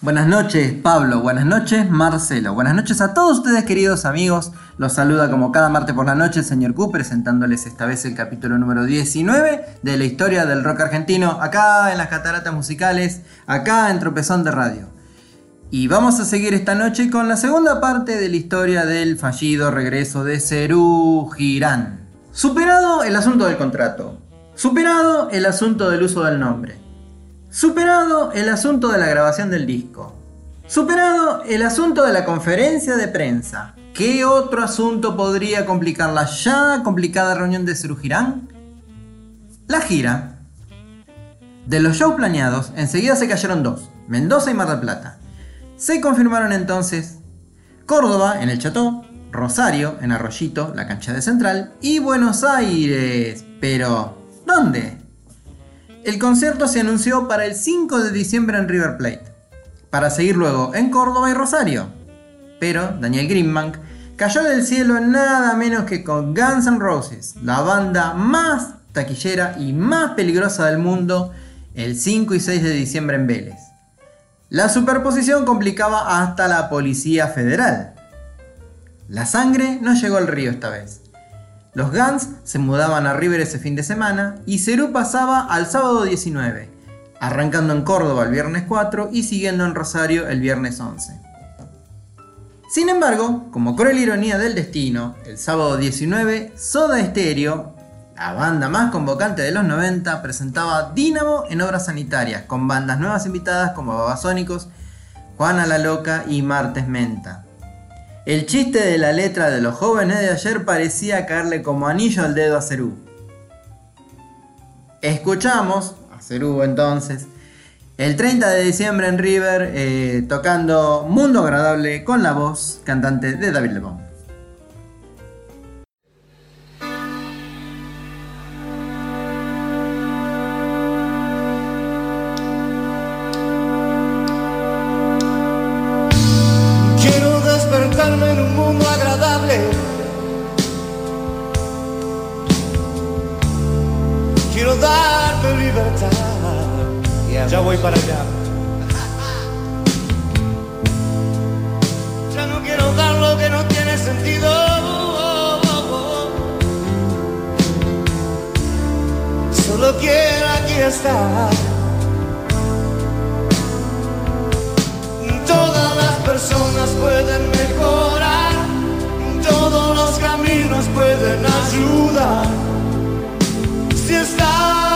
Buenas noches Pablo, buenas noches Marcelo, buenas noches a todos ustedes queridos amigos. Los saluda como cada martes por la noche el señor Q presentándoles esta vez el capítulo número 19 de la historia del rock argentino, acá en las cataratas musicales, acá en Tropezón de Radio. Y vamos a seguir esta noche con la segunda parte de la historia del fallido regreso de Cerú Girán. Superado el asunto del contrato, superado el asunto del uso del nombre Superado el asunto de la grabación del disco. Superado el asunto de la conferencia de prensa. ¿Qué otro asunto podría complicar la ya complicada reunión de Cerugirán? La gira. De los shows planeados, enseguida se cayeron dos, Mendoza y Mar del Plata. Se confirmaron entonces Córdoba en el Chateau, Rosario en Arroyito, la cancha de Central, y Buenos Aires. Pero, ¿dónde? El concierto se anunció para el 5 de diciembre en River Plate, para seguir luego en Córdoba y Rosario. Pero Daniel Greenbank cayó del cielo nada menos que con Guns N' Roses, la banda más taquillera y más peligrosa del mundo, el 5 y 6 de diciembre en Vélez. La superposición complicaba hasta la Policía Federal. La sangre no llegó al río esta vez. Los Guns se mudaban a River ese fin de semana y Cerú pasaba al sábado 19, arrancando en Córdoba el viernes 4 y siguiendo en Rosario el viernes 11. Sin embargo, como cruel ironía del destino, el sábado 19, Soda Stereo, la banda más convocante de los 90, presentaba Dínamo en obras sanitarias, con bandas nuevas invitadas como Babasónicos, Juana la Loca y Martes Menta. El chiste de la letra de los jóvenes de ayer parecía caerle como anillo al dedo a Cerú. Escuchamos a Cerú entonces el 30 de diciembre en River eh, tocando Mundo Agradable con la voz cantante de David Lebón. fiesta. Todas las personas pueden mejorar, todos los caminos pueden ayudar. Si estás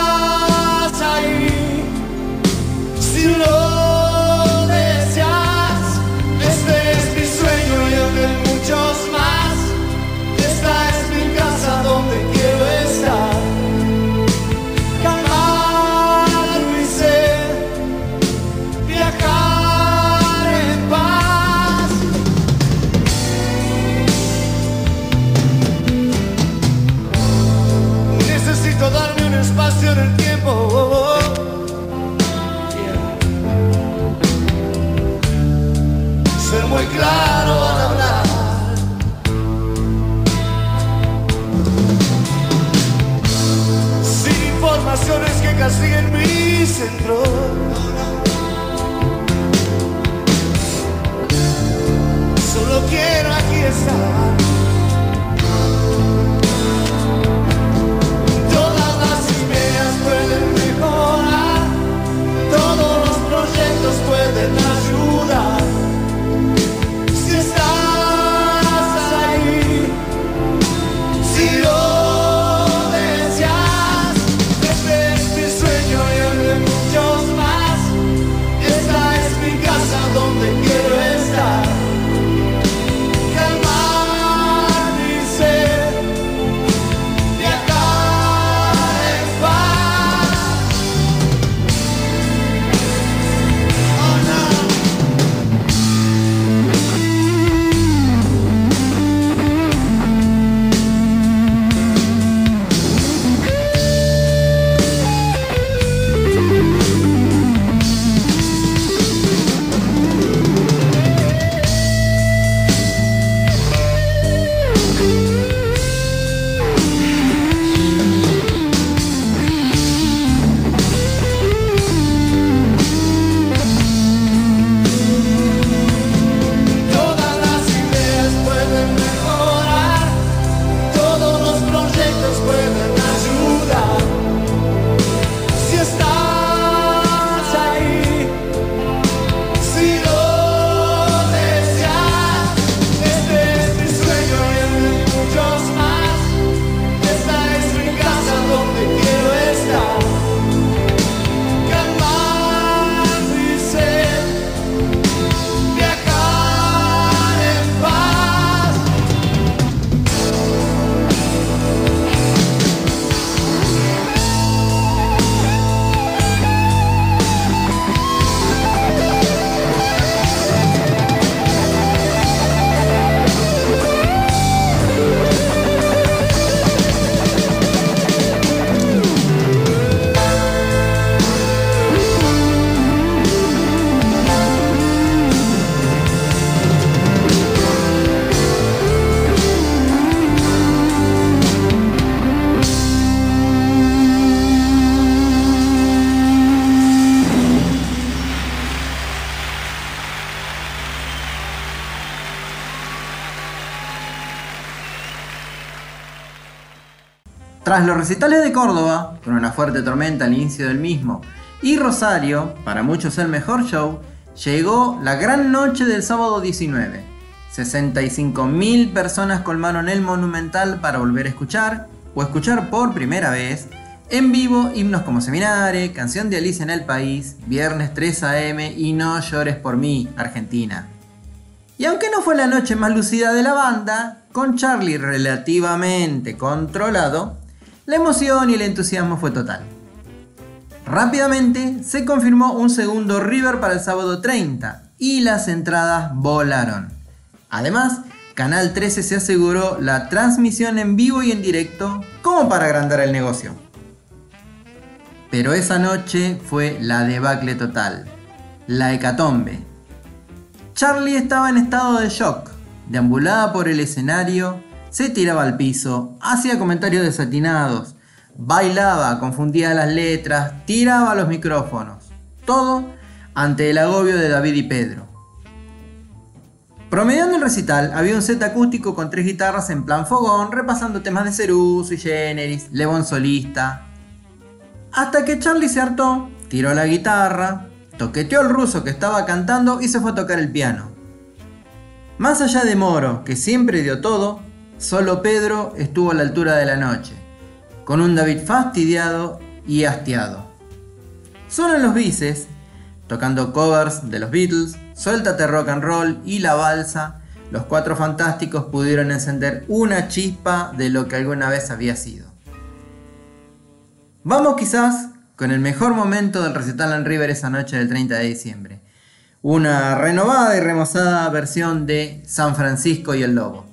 Tras los recitales de Córdoba, con una fuerte tormenta al inicio del mismo, y Rosario, para muchos el mejor show, llegó la gran noche del sábado 19. 65.000 personas colmaron el Monumental para volver a escuchar, o escuchar por primera vez, en vivo himnos como Seminare, Canción de Alicia en el País, Viernes 3 AM y No llores por mí, Argentina. Y aunque no fue la noche más lucida de la banda, con Charlie relativamente controlado, la emoción y el entusiasmo fue total. Rápidamente se confirmó un segundo River para el sábado 30 y las entradas volaron. Además, Canal 13 se aseguró la transmisión en vivo y en directo como para agrandar el negocio. Pero esa noche fue la debacle total, la hecatombe. Charlie estaba en estado de shock, deambulaba por el escenario se tiraba al piso, hacía comentarios desatinados, bailaba, confundía las letras, tiraba los micrófonos. Todo ante el agobio de David y Pedro. Promediando el recital, había un set acústico con tres guitarras en plan fogón, repasando temas de Cerú, y Generis, Levon solista. Hasta que Charlie se hartó, tiró la guitarra, toqueteó el ruso que estaba cantando y se fue a tocar el piano. Más allá de Moro, que siempre dio todo, Solo Pedro estuvo a la altura de la noche, con un David fastidiado y hastiado. Solo en los bices, tocando covers de los Beatles, Suéltate Rock and Roll y La Balsa, los cuatro fantásticos pudieron encender una chispa de lo que alguna vez había sido. Vamos quizás con el mejor momento del recital en River esa noche del 30 de diciembre. Una renovada y remozada versión de San Francisco y el Lobo.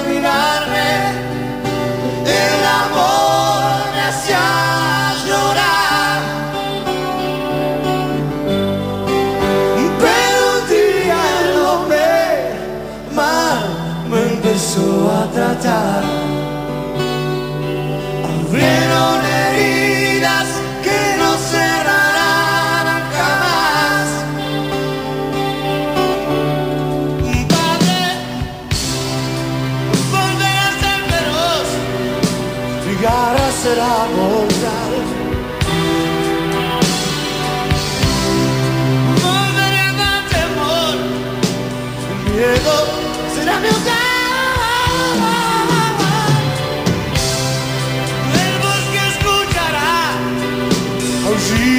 time.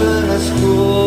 Un rayo en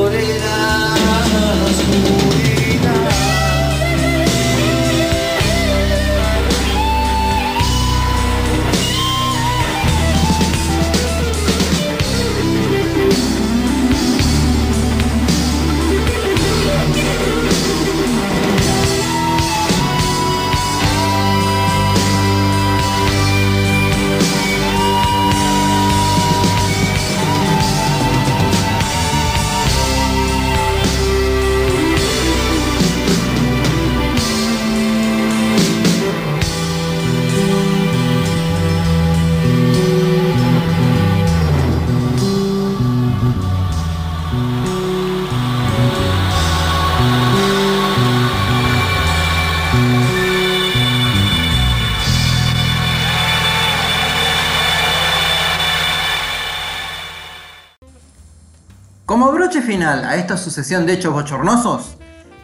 Como broche final a esta sucesión de hechos bochornosos,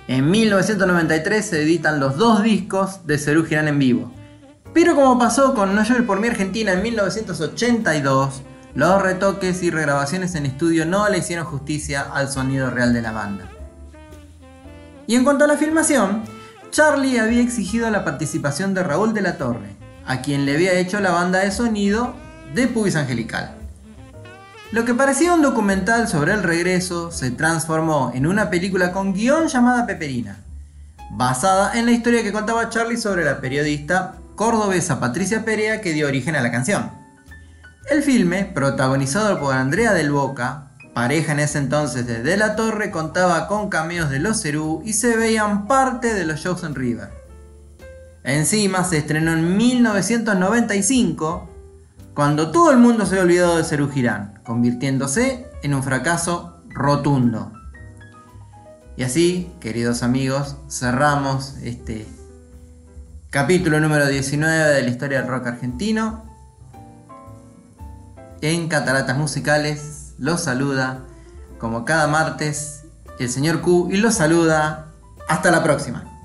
en 1993 se editan los dos discos de Cerú Girán en vivo. Pero como pasó con No llores por mi Argentina en 1982, los retoques y regrabaciones en estudio no le hicieron justicia al sonido real de la banda. Y en cuanto a la filmación, Charlie había exigido la participación de Raúl de la Torre, a quien le había hecho la banda de sonido de Pubis Angelical. Lo que parecía un documental sobre el regreso se transformó en una película con guion llamada Peperina, basada en la historia que contaba Charlie sobre la periodista cordobesa Patricia Perea que dio origen a la canción. El filme, protagonizado por Andrea del Boca, pareja en ese entonces de De la Torre, contaba con cameos de los Cerú y se veían parte de los shows en River. Encima se estrenó en 1995 cuando todo el mundo se había olvidado de Cerú Girán, convirtiéndose en un fracaso rotundo. Y así, queridos amigos, cerramos este capítulo número 19 de la historia del rock argentino. En Cataratas Musicales los saluda, como cada martes, el señor Q y los saluda. Hasta la próxima.